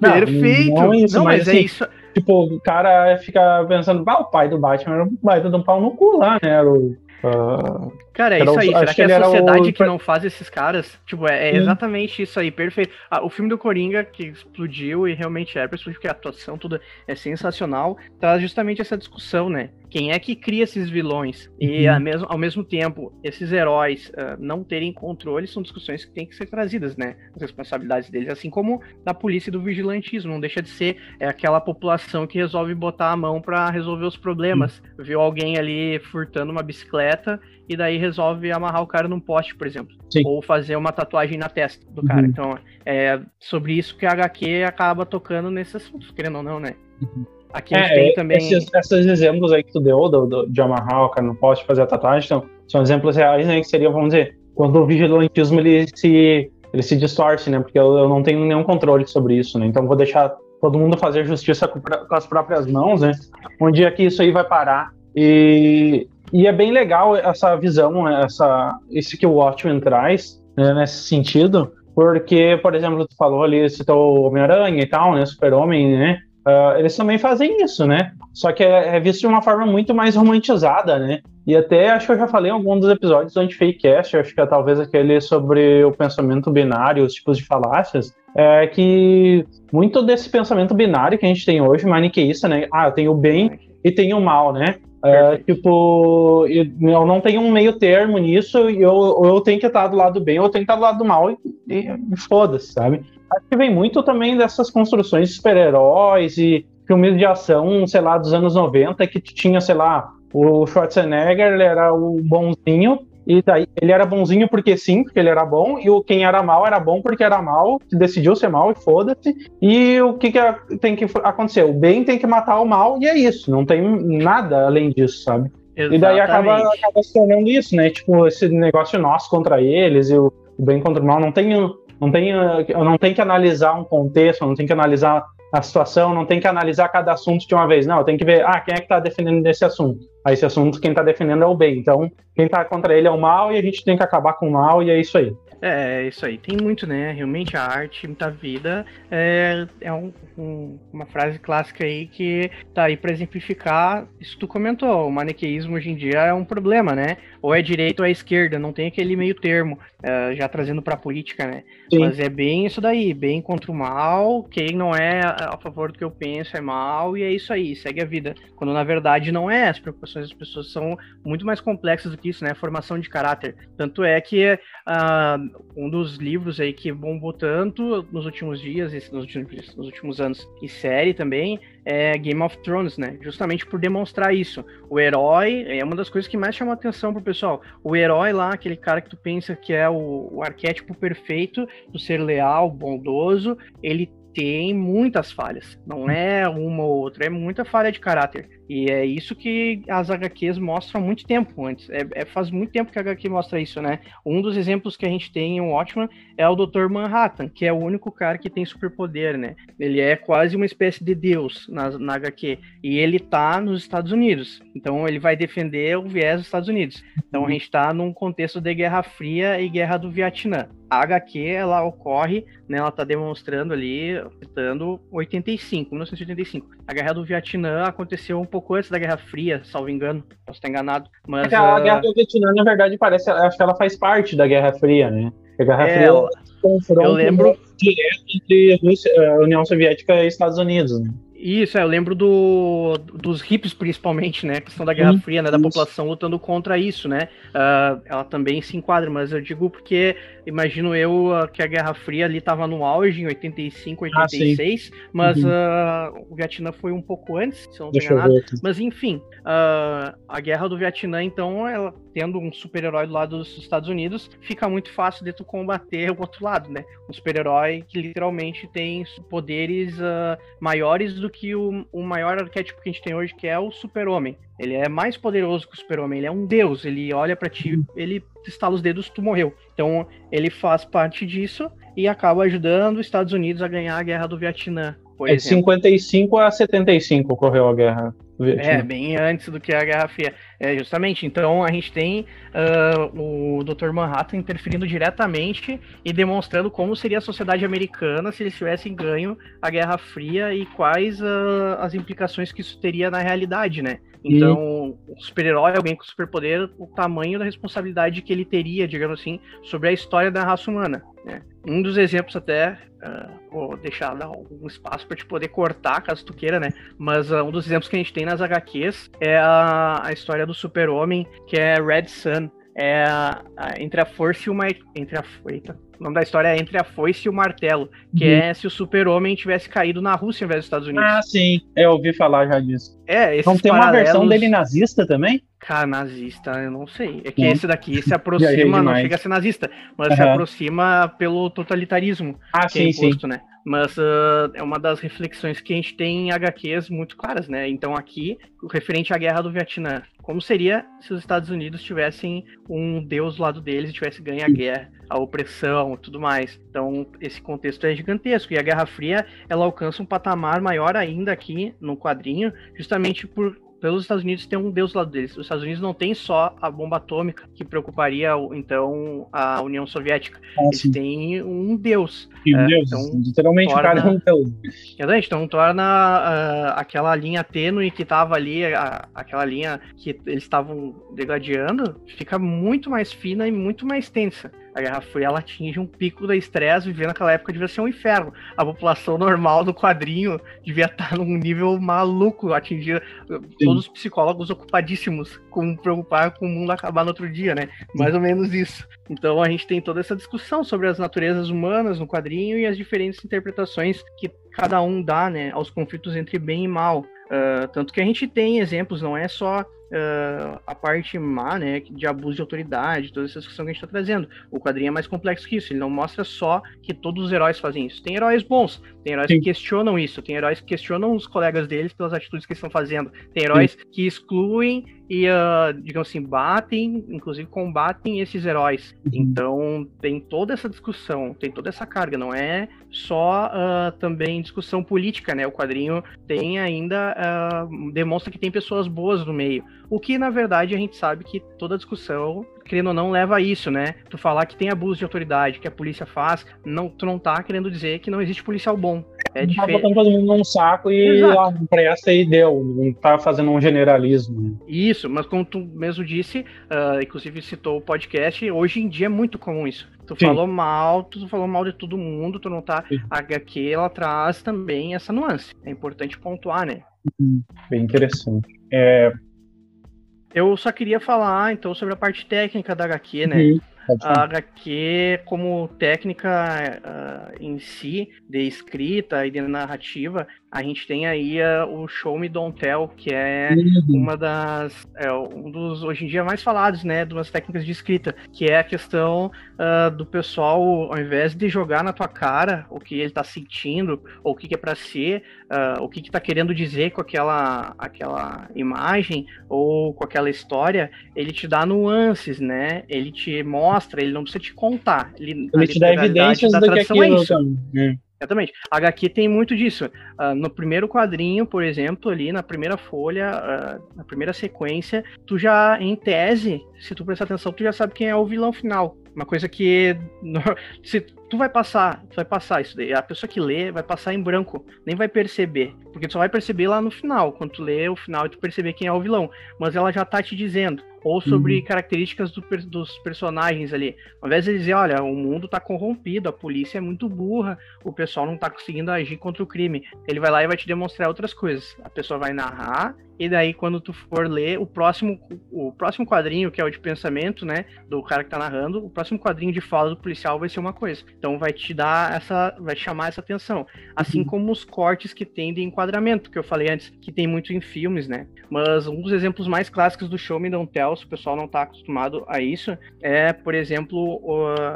Perfeito! Não, não, é isso, não mas, mas é assim, é isso. Tipo, o cara fica pensando, pá, o pai do Batman era um baita de um pau no cu lá, né? Era o, Uh, Cara, é isso aí. Será que, é a sociedade o... que não faz esses caras? Tipo, é, é exatamente isso aí, perfeito. Ah, o filme do Coringa, que explodiu e realmente é, porque a atuação tudo é sensacional, traz justamente essa discussão, né? Quem é que cria esses vilões? E uhum. ao, mesmo, ao mesmo tempo, esses heróis uh, não terem controle são discussões que têm que ser trazidas, né? As responsabilidades deles, assim como da polícia e do vigilantismo. Não deixa de ser é, aquela população que resolve botar a mão para resolver os problemas. Uhum. Viu alguém ali furtando uma bicicleta e daí resolve amarrar o cara num poste, por exemplo. Sim. Ou fazer uma tatuagem na testa do cara. Uhum. Então, é sobre isso que a HQ acaba tocando nesse assunto, querendo ou não, né? Uhum. Aqui a gente é, tem também. Esses, esses, exemplos aí que tu deu do, do, de amarrar o cara no poste fazer a tatuagem então, são exemplos reais, né? Que seriam, vamos dizer, quando o vigilantismo ele se, ele se distorce, né? Porque eu, eu não tenho nenhum controle sobre isso, né? Então vou deixar todo mundo fazer justiça com, com as próprias mãos, né? Um dia que isso aí vai parar e e é bem legal essa visão, essa, isso que o Watchmen traz né, nesse sentido, porque, por exemplo, tu falou ali, citou Homem-Aranha e tal, né, Super-Homem, né, uh, eles também fazem isso, né, só que é, é, visto de uma forma muito mais romantizada, né, e até acho que eu já falei em algum dos episódios do Anti-Fakecast, acho que é talvez aquele sobre o pensamento binário, os tipos de falácias, é que muito desse pensamento binário que a gente tem hoje, maniqueísta, né, ah, eu tenho o bem e tenho o mal, né, é, tipo, eu não tenho um meio termo nisso, e eu, eu tenho que estar do lado do bem, ou eu tenho que estar do lado do mal, e, e, e foda-se, sabe? Acho que vem muito também dessas construções de super-heróis e filmes de ação, sei lá, dos anos 90, que tinha, sei lá, o Schwarzenegger, ele era o bonzinho, e daí ele era bonzinho porque sim, porque ele era bom, e o quem era mal era bom porque era mal, decidiu ser mal e foda-se. E o que, que tem que acontecer? O bem tem que matar o mal, e é isso, não tem nada além disso, sabe? Exatamente. E daí acaba, acaba se tornando isso, né? Tipo, esse negócio nosso contra eles e o, bem contra o mal. Não tem, não tem, eu não tenho que analisar um contexto, não tenho que analisar a situação, não tem que analisar cada assunto de uma vez. Não, tem que ver, ah, quem é que está defendendo desse assunto? Aí esse assunto, quem está defendendo é o bem. Então, quem está contra ele é o mal e a gente tem que acabar com o mal e é isso aí. É, é isso aí. Tem muito, né? Realmente a arte, muita vida. É, é um, um, uma frase clássica aí que tá aí para exemplificar isso que tu comentou. O maniqueísmo hoje em dia é um problema, né? Ou é direita ou é esquerda, não tem aquele meio termo, é, já trazendo pra política, né? Sim. Mas é bem isso daí, bem contra o mal. Quem não é a favor do que eu penso é mal, e é isso aí, segue a vida. Quando na verdade não é, as preocupações das pessoas são muito mais complexas do que isso, né? Formação de caráter. Tanto é que uh, um dos livros aí que bombou tanto nos últimos dias, nos últimos, nos últimos anos, e série também, é Game of Thrones, né? Justamente por demonstrar isso. O herói é uma das coisas que mais chama atenção pro pessoal. O herói lá, aquele cara que tu pensa que é o, o arquétipo perfeito do ser leal, bondoso, ele tem muitas falhas. Não é uma ou outra, é muita falha de caráter. E é isso que as HQs mostram há muito tempo antes. É, é, faz muito tempo que a HQ mostra isso, né? Um dos exemplos que a gente tem em Watchmen é o Dr. Manhattan, que é o único cara que tem superpoder, né? Ele é quase uma espécie de deus na, na HQ. E ele tá nos Estados Unidos. Então ele vai defender o viés dos Estados Unidos. Então a gente tá num contexto de Guerra Fria e Guerra do Vietnã a HQ ela ocorre, né, ela está demonstrando ali, citando 85, 1985. A Guerra do Vietnã aconteceu um pouco antes da Guerra Fria, salvo engano, posso estar enganado. Mas, é a, uh... Guerra do Vietnã, na verdade, parece, acho que ela faz parte da Guerra Fria, né? A Guerra é, Fria ela... eu lembro direto entre a União Soviética e Estados Unidos, né? Isso, é, eu lembro do, dos hips, principalmente, né? A questão da Guerra Fria, né? Da população lutando contra isso, né? Uh, ela também se enquadra, mas eu digo porque imagino eu uh, que a Guerra Fria ali estava no auge, em 85, 86, ah, mas uhum. uh, o Vietnã foi um pouco antes, se eu não estou enganado. Mas enfim, a Guerra do Vietnã, então, ela tendo um super-herói do lado dos Estados Unidos, fica muito fácil de tu combater o outro lado, né? Um super-herói que literalmente tem poderes maiores do que o, o maior arquétipo que a gente tem hoje, que é o super-homem. Ele é mais poderoso que o super-homem, ele é um deus, ele olha para ti, ele estala os dedos, tu morreu. Então, ele faz parte disso e acaba ajudando os Estados Unidos a ganhar a guerra do Vietnã. Por é de 55 a 75 ocorreu a guerra. É, bem antes do que a Guerra Fria. É, justamente, então a gente tem uh, o Dr. Manhattan interferindo diretamente e demonstrando como seria a sociedade americana se eles tivessem ganho a Guerra Fria e quais uh, as implicações que isso teria na realidade, né? Então, o super-herói, alguém com superpoder, o tamanho da responsabilidade que ele teria, digamos assim, sobre a história da raça humana. Né? Um dos exemplos até, uh, vou deixar dar um espaço para te poder cortar, caso tu queira, né? Mas uh, um dos exemplos que a gente tem nas HQs é a, a história do super-homem, que é Red Sun. É a, a, entre a força e uma... Entre a... Eita, o nome da história é Entre a Foice e o Martelo, que uhum. é se o super-homem tivesse caído na Rússia ao invés dos Estados Unidos. Ah, sim. Eu ouvi falar já disso. É, esse Então tem uma versão dele nazista também? Cara, nazista, eu não sei. É que esse daqui se (laughs) aproxima, não chega a ser nazista, mas uhum. se aproxima pelo totalitarismo ah, é sim, é imposto, sim. né? Mas uh, é uma das reflexões que a gente tem em HQs muito claras, né? Então aqui, referente à guerra do Vietnã, como seria se os Estados Unidos tivessem um deus do lado deles e tivesse ganho a guerra, a opressão, tudo mais. Então esse contexto é gigantesco e a Guerra Fria ela alcança um patamar maior ainda aqui no quadrinho, justamente por pelos Estados Unidos tem um deus do lado deles. Os Estados Unidos não tem só a bomba atômica que preocuparia então a União Soviética. Ah, Eles têm um deus. E um é, deus, então, literalmente torna, cara é um deus. Então torna uh, aquela linha tênue que estava ali, a, aquela linha que eles estavam degradando, fica muito mais fina e muito mais tensa a Guerra Fria ela atinge um pico da estresse, vivendo naquela época devia ser um inferno. A população normal do quadrinho devia estar num nível maluco, atingir Sim. todos os psicólogos ocupadíssimos com preocupar com o mundo acabar no outro dia, né? Mais ou menos isso. Então a gente tem toda essa discussão sobre as naturezas humanas no quadrinho e as diferentes interpretações que cada um dá, né, aos conflitos entre bem e mal. Uh, tanto que a gente tem exemplos, não é só uh, a parte má, né, de abuso de autoridade, toda essa discussão que a gente está trazendo. O quadrinho é mais complexo que isso, ele não mostra só que todos os heróis fazem isso. Tem heróis bons, tem heróis Sim. que questionam isso, tem heróis que questionam os colegas deles pelas atitudes que eles estão fazendo, tem heróis Sim. que excluem e, uh, digamos assim, batem, inclusive combatem esses heróis. Uhum. Então, tem toda essa discussão, tem toda essa carga, não é só uh, também discussão política, né? O quadrinho tem ainda, uh, demonstra que tem pessoas boas no meio. O que, na verdade, a gente sabe que toda discussão, querendo ou não, leva a isso, né? Tu falar que tem abuso de autoridade, que a polícia faz, não, tu não tá querendo dizer que não existe policial bom. É não tá botando todo mundo num saco e a presta e deu. Não tá fazendo um generalismo. Né? Isso, mas como tu mesmo disse, uh, inclusive citou o podcast, hoje em dia é muito comum isso. Tu Sim. falou mal, tu falou mal de todo mundo, tu não tá. Sim. A HQ ela traz também essa nuance. É importante pontuar, né? Uhum. Bem interessante. É, eu só queria falar, então, sobre a parte técnica da HQ, né? Uhum. A HQ, como técnica uh, em si, de escrita e de narrativa, a gente tem aí o Show Me Don't Tell, que é uma das. É, um dos, hoje em dia, mais falados, né? De umas técnicas de escrita, que é a questão uh, do pessoal, ao invés de jogar na tua cara o que ele tá sentindo, ou o que, que é para ser, uh, o que, que tá querendo dizer com aquela, aquela imagem, ou com aquela história, ele te dá nuances, né? Ele te mostra, ele não precisa te contar. Ele, ele te dá evidências do que é aquilo. É isso. Exatamente. HQ tem muito disso. Uh, no primeiro quadrinho, por exemplo, ali na primeira folha, uh, na primeira sequência, tu já, em tese, se tu prestar atenção, tu já sabe quem é o vilão final. Uma coisa que (laughs) se tu vai passar, tu vai passar isso daí. A pessoa que lê vai passar em branco, nem vai perceber, porque tu só vai perceber lá no final, quando tu lê o final e tu perceber quem é o vilão, mas ela já tá te dizendo ou sobre uhum. características do, dos personagens ali. Ao invés de dizer, olha, o mundo tá corrompido, a polícia é muito burra, o pessoal não tá conseguindo agir contra o crime. Ele vai lá e vai te demonstrar outras coisas. A pessoa vai narrar e daí, quando tu for ler o próximo, o próximo quadrinho, que é o de pensamento, né? Do cara que tá narrando, o próximo quadrinho de fala do policial vai ser uma coisa. Então vai te dar essa. vai chamar essa atenção. Assim uhum. como os cortes que tem de enquadramento, que eu falei antes, que tem muito em filmes, né? Mas um dos exemplos mais clássicos do Show Me Don't Tell, se o pessoal não tá acostumado a isso, é, por exemplo,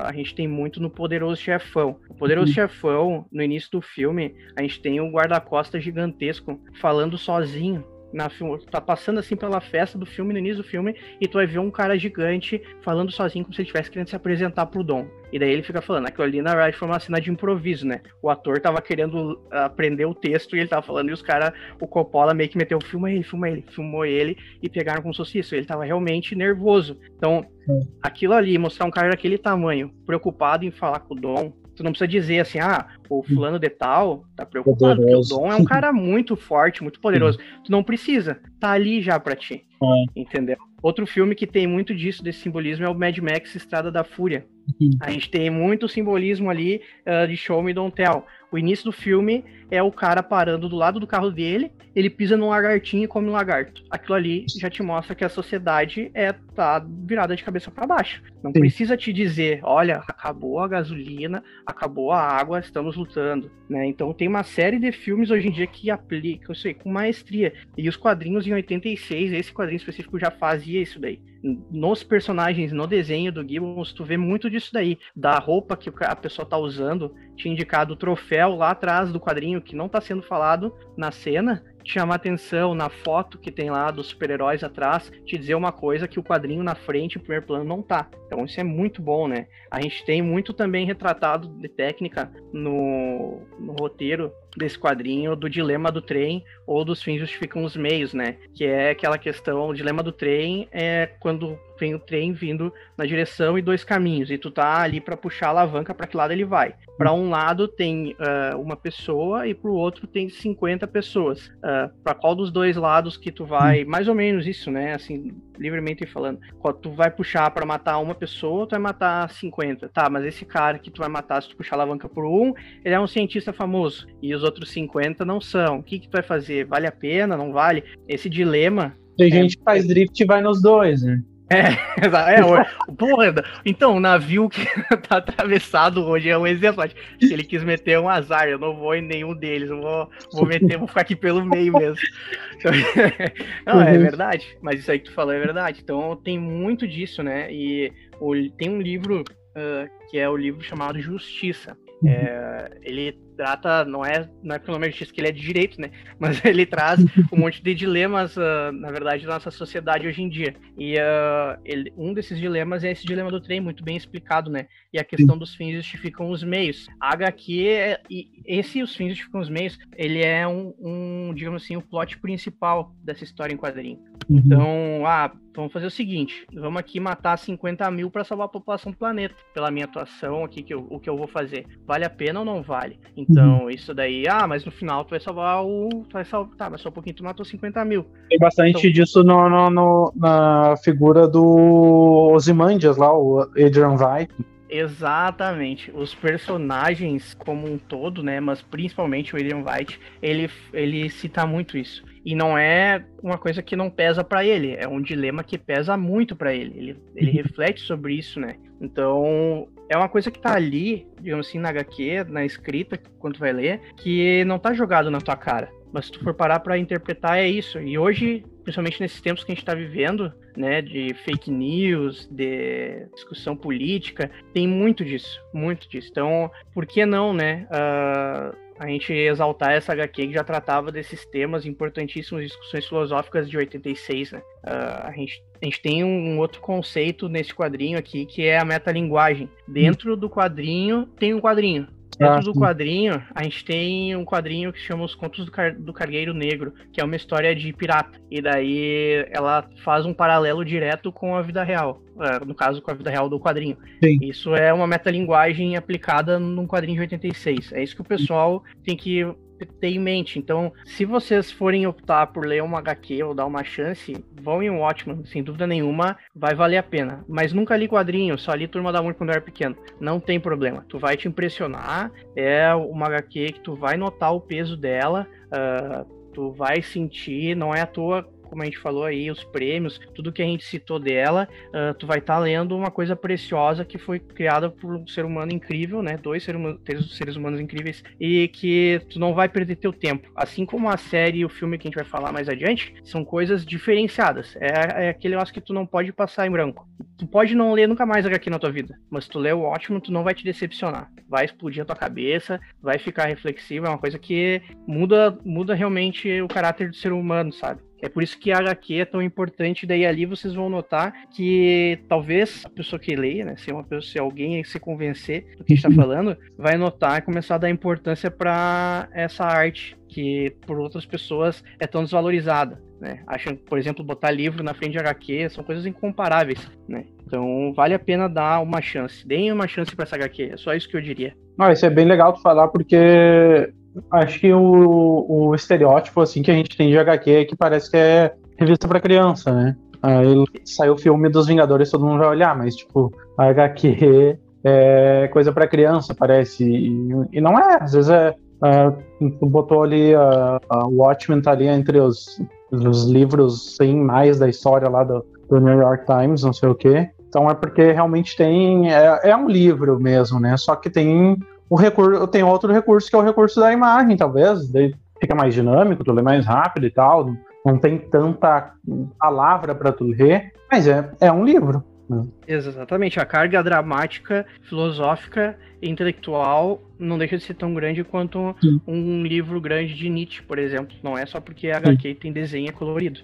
a gente tem muito no Poderoso Chefão. O Poderoso uhum. Chefão, no início do filme, a gente tem um guarda-costas gigantesco falando sozinho na tá passando assim pela festa do filme, no início do filme, e tu vai ver um cara gigante falando sozinho como se ele estivesse querendo se apresentar pro Dom. E daí ele fica falando, aquilo ali na verdade foi uma cena de improviso, né? O ator tava querendo aprender o texto e ele tava falando, e os caras, o Coppola meio que meteu, filma ele, filma ele, filmou ele e pegaram como se fosse isso. Ele tava realmente nervoso. Então, aquilo ali, mostrar um cara daquele tamanho, preocupado em falar com o Dom, tu não precisa dizer assim, ah, o hum. fulano de tal tá preocupado, poderoso. porque o Dom é um cara muito forte, muito poderoso. Tu não precisa, tá ali já pra ti. É. Entendeu? Outro filme que tem muito disso, desse simbolismo, é o Mad Max Estrada da Fúria. Uhum. A gente tem muito simbolismo ali uh, de Show Me Don't Tell. O início do filme é o cara parando do lado do carro dele, ele pisa num lagartinho e come um lagarto. Aquilo ali já te mostra que a sociedade é tá virada de cabeça para baixo. Não Sim. precisa te dizer, olha, acabou a gasolina, acabou a água, estamos lutando, né? Então tem uma série de filmes hoje em dia que aplicam isso aí com maestria. E os quadrinhos em 86, esse quadrinho específico já fazia isso daí nos personagens, no desenho do Gibbons, tu vê muito disso daí. Da roupa que a pessoa tá usando, tinha indicado o troféu lá atrás do quadrinho, que não tá sendo falado na cena, chamar atenção na foto que tem lá dos super-heróis atrás, te dizer uma coisa que o quadrinho na frente, o primeiro plano, não tá. Então isso é muito bom, né? A gente tem muito também retratado de técnica no, no roteiro desse quadrinho do dilema do trem ou dos fins justificam os meios, né? Que é aquela questão, o dilema do trem é quando tem o trem vindo na direção e dois caminhos, e tu tá ali para puxar a alavanca para que lado ele vai. Para um lado tem uh, uma pessoa e para o outro tem 50 pessoas. Uh, ah, para qual dos dois lados que tu vai, mais ou menos isso, né? Assim, livremente falando. Quando tu vai puxar para matar uma pessoa, tu vai matar 50. Tá, mas esse cara que tu vai matar, se tu puxar a alavanca por um, ele é um cientista famoso. E os outros 50 não são. O que, que tu vai fazer? Vale a pena? Não vale? Esse dilema. Tem é... gente que faz drift e vai nos dois, né? É, (laughs) é o, porra, então, o navio que (laughs) tá atravessado hoje é um exemplo. Se ele quis meter um azar, eu não vou em nenhum deles, eu vou, vou meter, vou ficar aqui pelo meio mesmo. (laughs) Não, é uhum. verdade, mas isso aí que tu falou é verdade. Então tem muito disso, né? E tem um livro uh, que é o livro chamado Justiça. É, ele trata, não é, não é pelo menos que ele é de direito, né? (laughs) Mas ele traz um monte de dilemas, uh, na verdade, da nossa sociedade hoje em dia. E uh, ele, um desses dilemas é esse dilema do trem, muito bem explicado, né? E a questão dos fins justificam os meios. A HQ, é, e esse Os Fins Justificam os Meios, ele é um, um, digamos assim, o plot principal dessa história em quadrinho. Uhum. Então, ah, vamos fazer o seguinte, vamos aqui matar 50 mil para salvar a população do planeta, pela minha atuação aqui, que eu, o que eu vou fazer. Vale a pena ou não vale? Então, uhum. isso daí, ah, mas no final tu vai salvar o. Tu vai salvar, tá, mas só um pouquinho tu matou 50 mil. Tem bastante então, disso no, no, no, na figura do Ozymandias lá, o Adrian White. Exatamente. Os personagens como um todo, né? Mas principalmente o Adrian White, ele, ele cita muito isso. E não é uma coisa que não pesa para ele, é um dilema que pesa muito para ele. Ele, ele reflete sobre isso, né? Então, é uma coisa que tá ali, digamos assim, na HQ, na escrita, quando tu vai ler, que não tá jogado na tua cara. Mas se tu for parar para interpretar, é isso. E hoje, principalmente nesses tempos que a gente está vivendo, né, de fake news, de discussão política, tem muito disso, muito disso. Então, por que não, né, uh, a gente exaltar essa HQ que já tratava desses temas importantíssimos, discussões filosóficas de 86, né? Uh, a, gente, a gente tem um outro conceito nesse quadrinho aqui, que é a metalinguagem. Dentro do quadrinho, tem um quadrinho. Dentro ah, do quadrinho, a gente tem um quadrinho que chama Os Contos do, Car do Cargueiro Negro, que é uma história de pirata. E daí ela faz um paralelo direto com a vida real. É, no caso, com a vida real do quadrinho. Sim. Isso é uma metalinguagem aplicada num quadrinho de 86. É isso que o pessoal tem que ter em mente. Então, se vocês forem optar por ler uma HQ ou dar uma chance, vão em Watchman, sem dúvida nenhuma, vai valer a pena. Mas nunca li quadrinho, só li Turma da Mônica quando eu era pequeno. Não tem problema. Tu vai te impressionar, é uma HQ que tu vai notar o peso dela, uh, tu vai sentir, não é à toa como a gente falou aí, os prêmios, tudo que a gente citou dela, uh, tu vai estar tá lendo uma coisa preciosa que foi criada por um ser humano incrível, né? Dois seres humanos, seres humanos incríveis, e que tu não vai perder teu tempo. Assim como a série e o filme que a gente vai falar mais adiante, são coisas diferenciadas. É, é aquele negócio que tu não pode passar em branco. Tu pode não ler nunca mais aqui na tua vida, mas tu lê o ótimo, tu não vai te decepcionar. Vai explodir a tua cabeça, vai ficar reflexivo, é uma coisa que muda, muda realmente o caráter do ser humano, sabe? É por isso que a HQ é tão importante. Daí ali vocês vão notar que talvez a pessoa que leia, né, se, uma pessoa, se alguém se convencer do que a gente está (laughs) falando, vai notar e começar a dar importância para essa arte que por outras pessoas é tão desvalorizada. Né? Acham, por exemplo, botar livro na frente de HQ são coisas incomparáveis. Né? Então vale a pena dar uma chance. Deem uma chance para essa HQ. É só isso que eu diria. Ah, isso é bem legal tu falar porque acho que o, o estereótipo assim que a gente tem de HQ é que parece que é revista para criança, né? Aí saiu o filme dos Vingadores, todo mundo vai olhar, mas tipo, a HQ é coisa para criança, parece. E, e, não é, às vezes é. Tu botou ali a, a Watchmen tá ali entre os, os livros sem mais da história lá do, do New York Times, não sei o quê. Então é porque realmente tem. É, é um livro mesmo, né? Só que tem o recurso, tem outro recurso que é o recurso da imagem, talvez, daí fica mais dinâmico, tu lê mais rápido e tal, não tem tanta palavra para tu ler, mas é, é um livro. Né? Exatamente, a carga dramática, filosófica e intelectual não deixa de ser tão grande quanto Sim. um livro grande de Nietzsche, por exemplo. Não é só porque a HQ Sim. tem desenho colorido.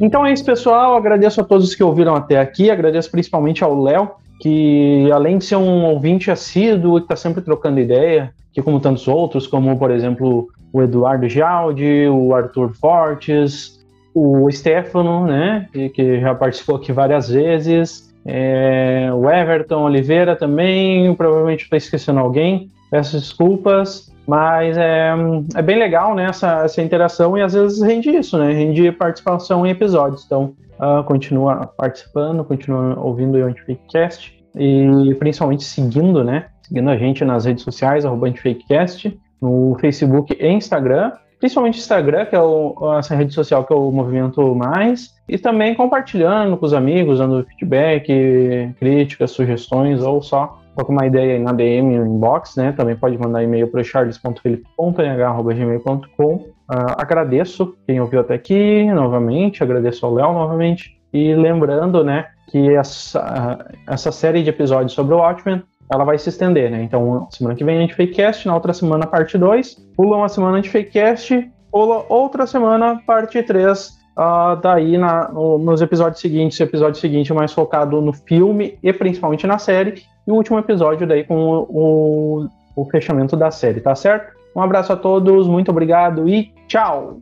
Então é isso, pessoal. Agradeço a todos que ouviram até aqui. Agradeço principalmente ao Léo, que além de ser um ouvinte assíduo, está sempre trocando ideia, que como tantos outros, como por exemplo o Eduardo Gialdi, o Arthur Fortes, o Stefano, né, que já participou aqui várias vezes, é, o Everton Oliveira também, provavelmente estou esquecendo alguém, peço desculpas. Mas é, é bem legal, né, essa, essa interação e às vezes rende isso, né, rende participação em episódios. Então, uh, continua participando, continua ouvindo o Antifakecast e principalmente seguindo, né, seguindo a gente nas redes sociais, arroba Antifakecast, no Facebook e Instagram, principalmente Instagram, que é o, essa rede social que eu movimento mais, e também compartilhando com os amigos, dando feedback, críticas, sugestões ou só com uma ideia aí na DM no inbox, né? Também pode mandar e-mail para charles.felipe.nh.gmail.com. Uh, ah, agradeço quem ouviu até aqui novamente, agradeço ao Léo novamente. E lembrando, né, que essa, essa série de episódios sobre o Watchmen ela vai se estender, né? Então, semana que vem a gente fakecast, na outra semana parte 2, pula uma semana de fakecast, pula outra semana parte 3, uh, ah, daí na, no, nos episódios seguintes, o episódio seguinte é mais focado no filme e principalmente na série, e o último episódio daí com o, o, o fechamento da série, tá certo? Um abraço a todos, muito obrigado e tchau!